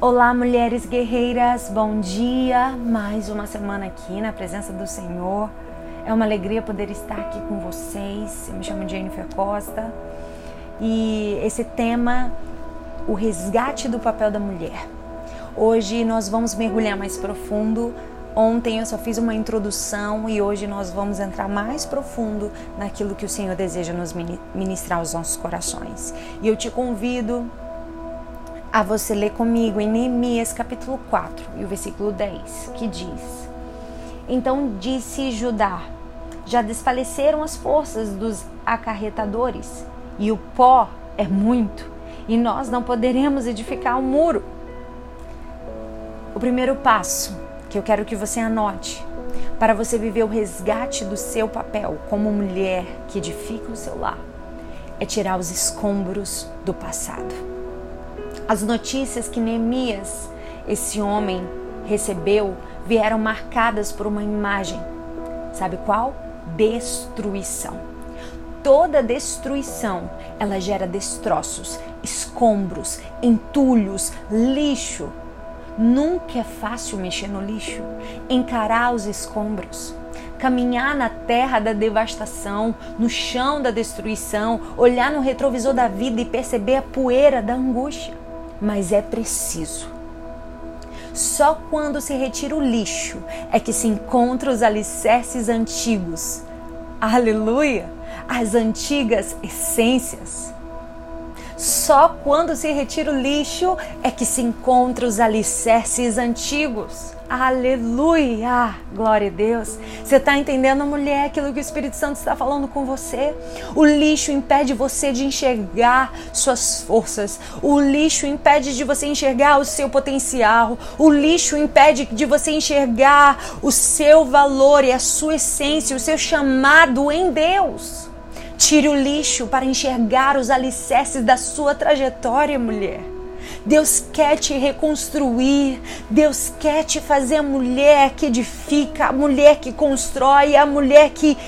Olá, mulheres guerreiras, bom dia! Mais uma semana aqui na presença do Senhor. É uma alegria poder estar aqui com vocês. Eu me chamo Jennifer Costa e esse tema, o resgate do papel da mulher. Hoje nós vamos mergulhar mais profundo. Ontem eu só fiz uma introdução e hoje nós vamos entrar mais profundo naquilo que o Senhor deseja nos ministrar aos nossos corações. E eu te convido a você ler comigo em Neemias capítulo 4 e o versículo 10, que diz: Então disse Judá: Já desfaleceram as forças dos acarretadores, e o pó é muito, e nós não poderemos edificar o um muro. O primeiro passo que eu quero que você anote para você viver o resgate do seu papel como mulher que edifica o seu lar é tirar os escombros do passado. As notícias que Neemias, esse homem, recebeu vieram marcadas por uma imagem. Sabe qual? Destruição. Toda destruição, ela gera destroços, escombros, entulhos, lixo. Nunca é fácil mexer no lixo, encarar os escombros caminhar na terra da devastação, no chão da destruição, olhar no retrovisor da vida e perceber a poeira da angústia mas é preciso. Só quando se retira o lixo é que se encontram os alicerces antigos. Aleluia! As antigas essências. Só quando se retira o lixo é que se encontram os alicerces antigos. Aleluia! Glória a Deus. Você está entendendo, mulher, aquilo que o Espírito Santo está falando com você? O lixo impede você de enxergar suas forças. O lixo impede de você enxergar o seu potencial. O lixo impede de você enxergar o seu valor e a sua essência, o seu chamado em Deus. Tire o lixo para enxergar os alicerces da sua trajetória, mulher. Deus quer te reconstruir. Deus quer te fazer a mulher que edifica, a mulher que constrói, a mulher que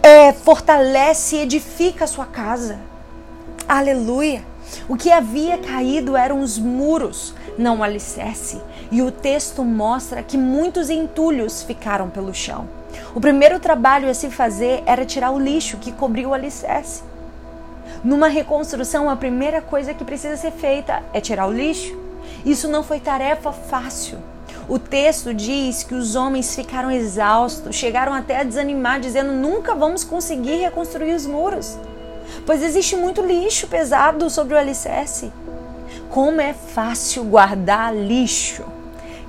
é, fortalece e edifica a sua casa. Aleluia. O que havia caído eram os muros, não o alicerce. E o texto mostra que muitos entulhos ficaram pelo chão. O primeiro trabalho a se fazer era tirar o lixo que cobriu o alicerce. Numa reconstrução, a primeira coisa que precisa ser feita é tirar o lixo. Isso não foi tarefa fácil. O texto diz que os homens ficaram exaustos, chegaram até a desanimar, dizendo: nunca vamos conseguir reconstruir os muros, pois existe muito lixo pesado sobre o alicerce. Como é fácil guardar lixo.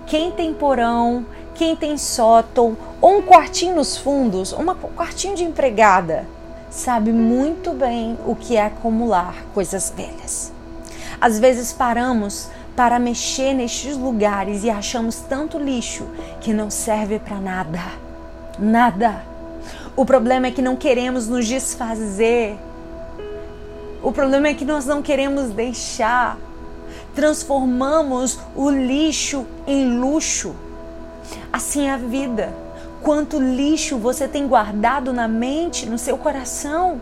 Quem tem porão, quem tem sótão, ou um quartinho nos fundos, um quartinho de empregada, sabe muito bem o que é acumular coisas velhas. Às vezes paramos para mexer nestes lugares e achamos tanto lixo que não serve para nada. Nada. O problema é que não queremos nos desfazer. O problema é que nós não queremos deixar. Transformamos o lixo em luxo. Assim é a vida. Quanto lixo você tem guardado na mente, no seu coração?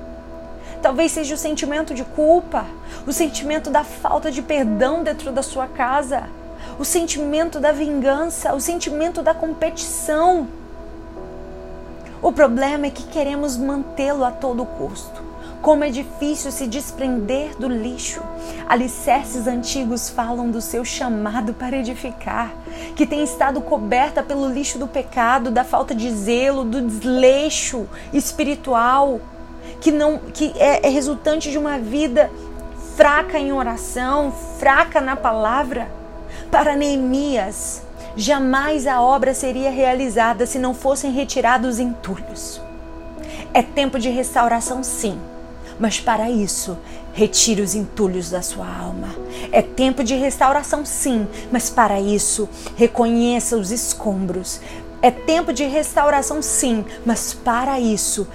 Talvez seja o sentimento de culpa, o sentimento da falta de perdão dentro da sua casa, o sentimento da vingança, o sentimento da competição. O problema é que queremos mantê-lo a todo custo. Como é difícil se desprender do lixo. Alicerces antigos falam do seu chamado para edificar, que tem estado coberta pelo lixo do pecado, da falta de zelo, do desleixo espiritual, que não que é, é resultante de uma vida fraca em oração, fraca na palavra. Para Neemias, jamais a obra seria realizada se não fossem retirados os entulhos. É tempo de restauração, sim mas para isso, retire os entulhos da sua alma. É tempo de restauração, sim, mas para isso, reconheça os escombros. É tempo de restauração, sim, mas para isso,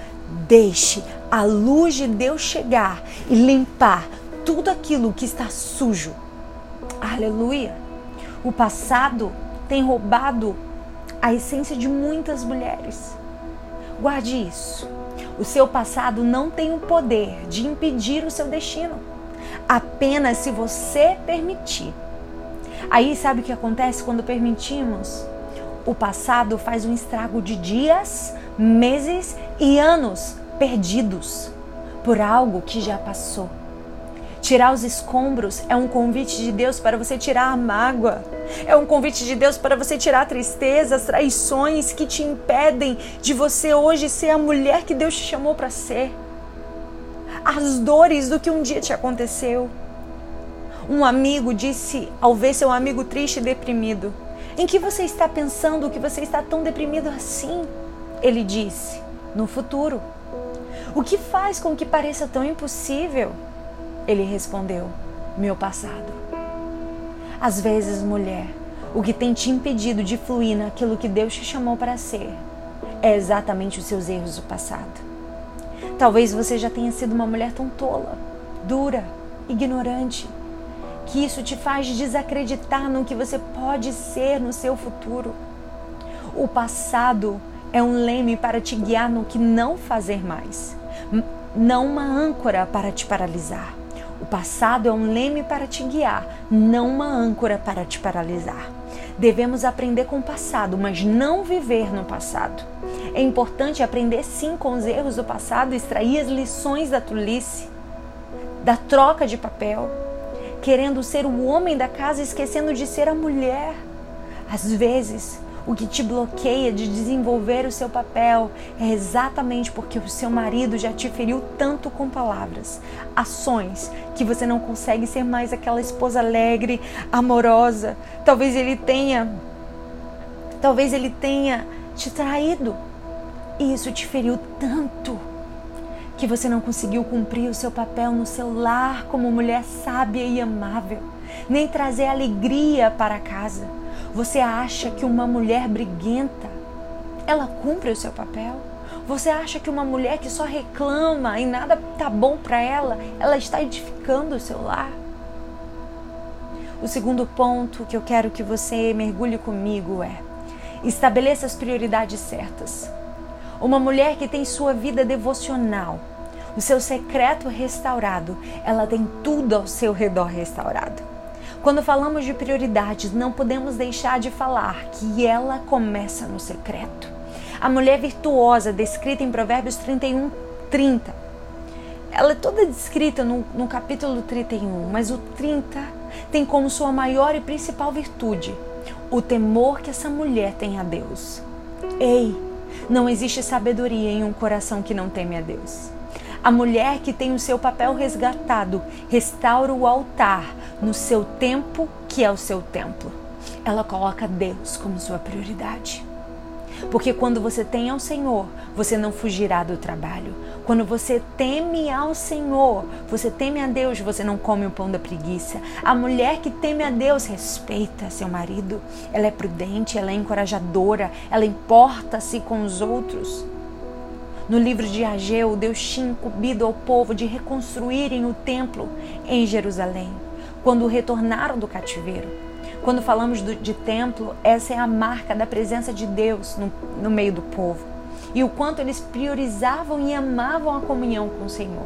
deixe a luz de Deus chegar e limpar tudo aquilo que está sujo. Aleluia! O passado tem roubado a essência de muitas mulheres. Guarde isso. O seu passado não tem o poder de impedir o seu destino, apenas se você permitir. Aí sabe o que acontece quando permitimos? O passado faz um estrago de dias, meses e anos perdidos por algo que já passou. Tirar os escombros é um convite de Deus para você tirar a mágoa. É um convite de Deus para você tirar a tristeza, as traições que te impedem de você hoje ser a mulher que Deus te chamou para ser. As dores do que um dia te aconteceu. Um amigo disse ao ver seu amigo triste e deprimido: Em que você está pensando que você está tão deprimido assim? Ele disse: No futuro. O que faz com que pareça tão impossível? Ele respondeu: Meu passado. Às vezes, mulher, o que tem te impedido de fluir naquilo que Deus te chamou para ser é exatamente os seus erros do passado. Talvez você já tenha sido uma mulher tão tola, dura, ignorante, que isso te faz desacreditar no que você pode ser no seu futuro. O passado é um leme para te guiar no que não fazer mais, não uma âncora para te paralisar. O passado é um leme para te guiar, não uma âncora para te paralisar. Devemos aprender com o passado, mas não viver no passado. É importante aprender sim com os erros do passado, extrair as lições da tolice, da troca de papel, querendo ser o homem da casa, esquecendo de ser a mulher. Às vezes, o que te bloqueia de desenvolver o seu papel é exatamente porque o seu marido já te feriu tanto com palavras, ações, que você não consegue ser mais aquela esposa alegre, amorosa. Talvez ele tenha talvez ele tenha te traído. E isso te feriu tanto que você não conseguiu cumprir o seu papel no seu lar como mulher sábia e amável, nem trazer alegria para casa. Você acha que uma mulher briguenta ela cumpre o seu papel? Você acha que uma mulher que só reclama e nada tá bom para ela, ela está edificando o seu lar? O segundo ponto que eu quero que você mergulhe comigo é: estabeleça as prioridades certas. Uma mulher que tem sua vida devocional, o seu secreto restaurado, ela tem tudo ao seu redor restaurado. Quando falamos de prioridades, não podemos deixar de falar que ela começa no secreto. A mulher virtuosa, descrita em Provérbios 31, 30. Ela é toda descrita no, no capítulo 31, mas o 30 tem como sua maior e principal virtude o temor que essa mulher tem a Deus. Ei, não existe sabedoria em um coração que não teme a Deus. A mulher que tem o seu papel resgatado restaura o altar no seu tempo, que é o seu templo. Ela coloca Deus como sua prioridade. Porque quando você tem ao Senhor, você não fugirá do trabalho. Quando você teme ao Senhor, você teme a Deus, você não come o pão da preguiça. A mulher que teme a Deus respeita seu marido. Ela é prudente, ela é encorajadora, ela importa-se com os outros. No livro de Ageu, Deus tinha incumbido ao povo de reconstruírem o templo em Jerusalém, quando retornaram do cativeiro. Quando falamos de templo, essa é a marca da presença de Deus no, no meio do povo e o quanto eles priorizavam e amavam a comunhão com o Senhor.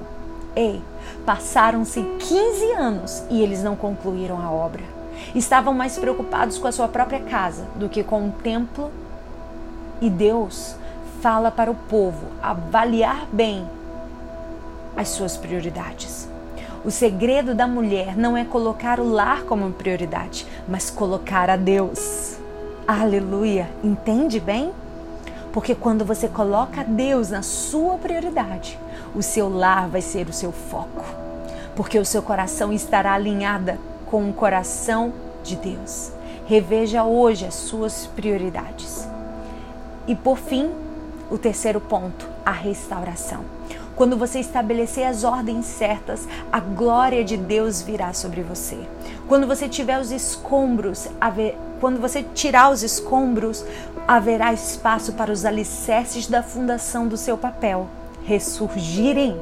Ei, passaram-se 15 anos e eles não concluíram a obra. Estavam mais preocupados com a sua própria casa do que com o templo e Deus fala para o povo avaliar bem as suas prioridades. O segredo da mulher não é colocar o lar como prioridade, mas colocar a Deus. Aleluia! Entende bem? Porque quando você coloca Deus na sua prioridade, o seu lar vai ser o seu foco. Porque o seu coração estará alinhado com o coração de Deus. Reveja hoje as suas prioridades. E por fim, o terceiro ponto, a restauração. Quando você estabelecer as ordens certas, a glória de Deus virá sobre você. Quando você tiver os escombros, haver, quando você tirar os escombros, haverá espaço para os alicerces da fundação do seu papel ressurgirem.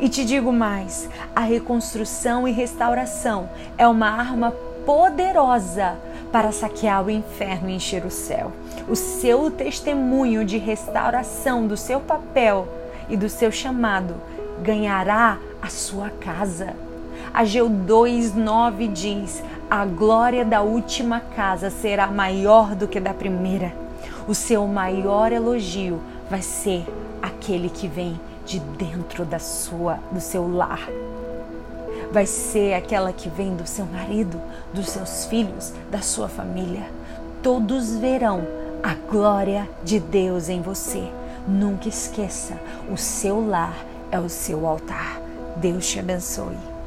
E te digo mais: a reconstrução e restauração é uma arma poderosa para saquear o inferno e encher o céu. O seu testemunho de restauração do seu papel e do seu chamado ganhará a sua casa. Ageu 2:9 diz: A glória da última casa será maior do que da primeira. O seu maior elogio vai ser aquele que vem de dentro da sua, do seu lar. Vai ser aquela que vem do seu marido, dos seus filhos, da sua família. Todos verão a glória de Deus em você. Nunca esqueça, o seu lar é o seu altar. Deus te abençoe.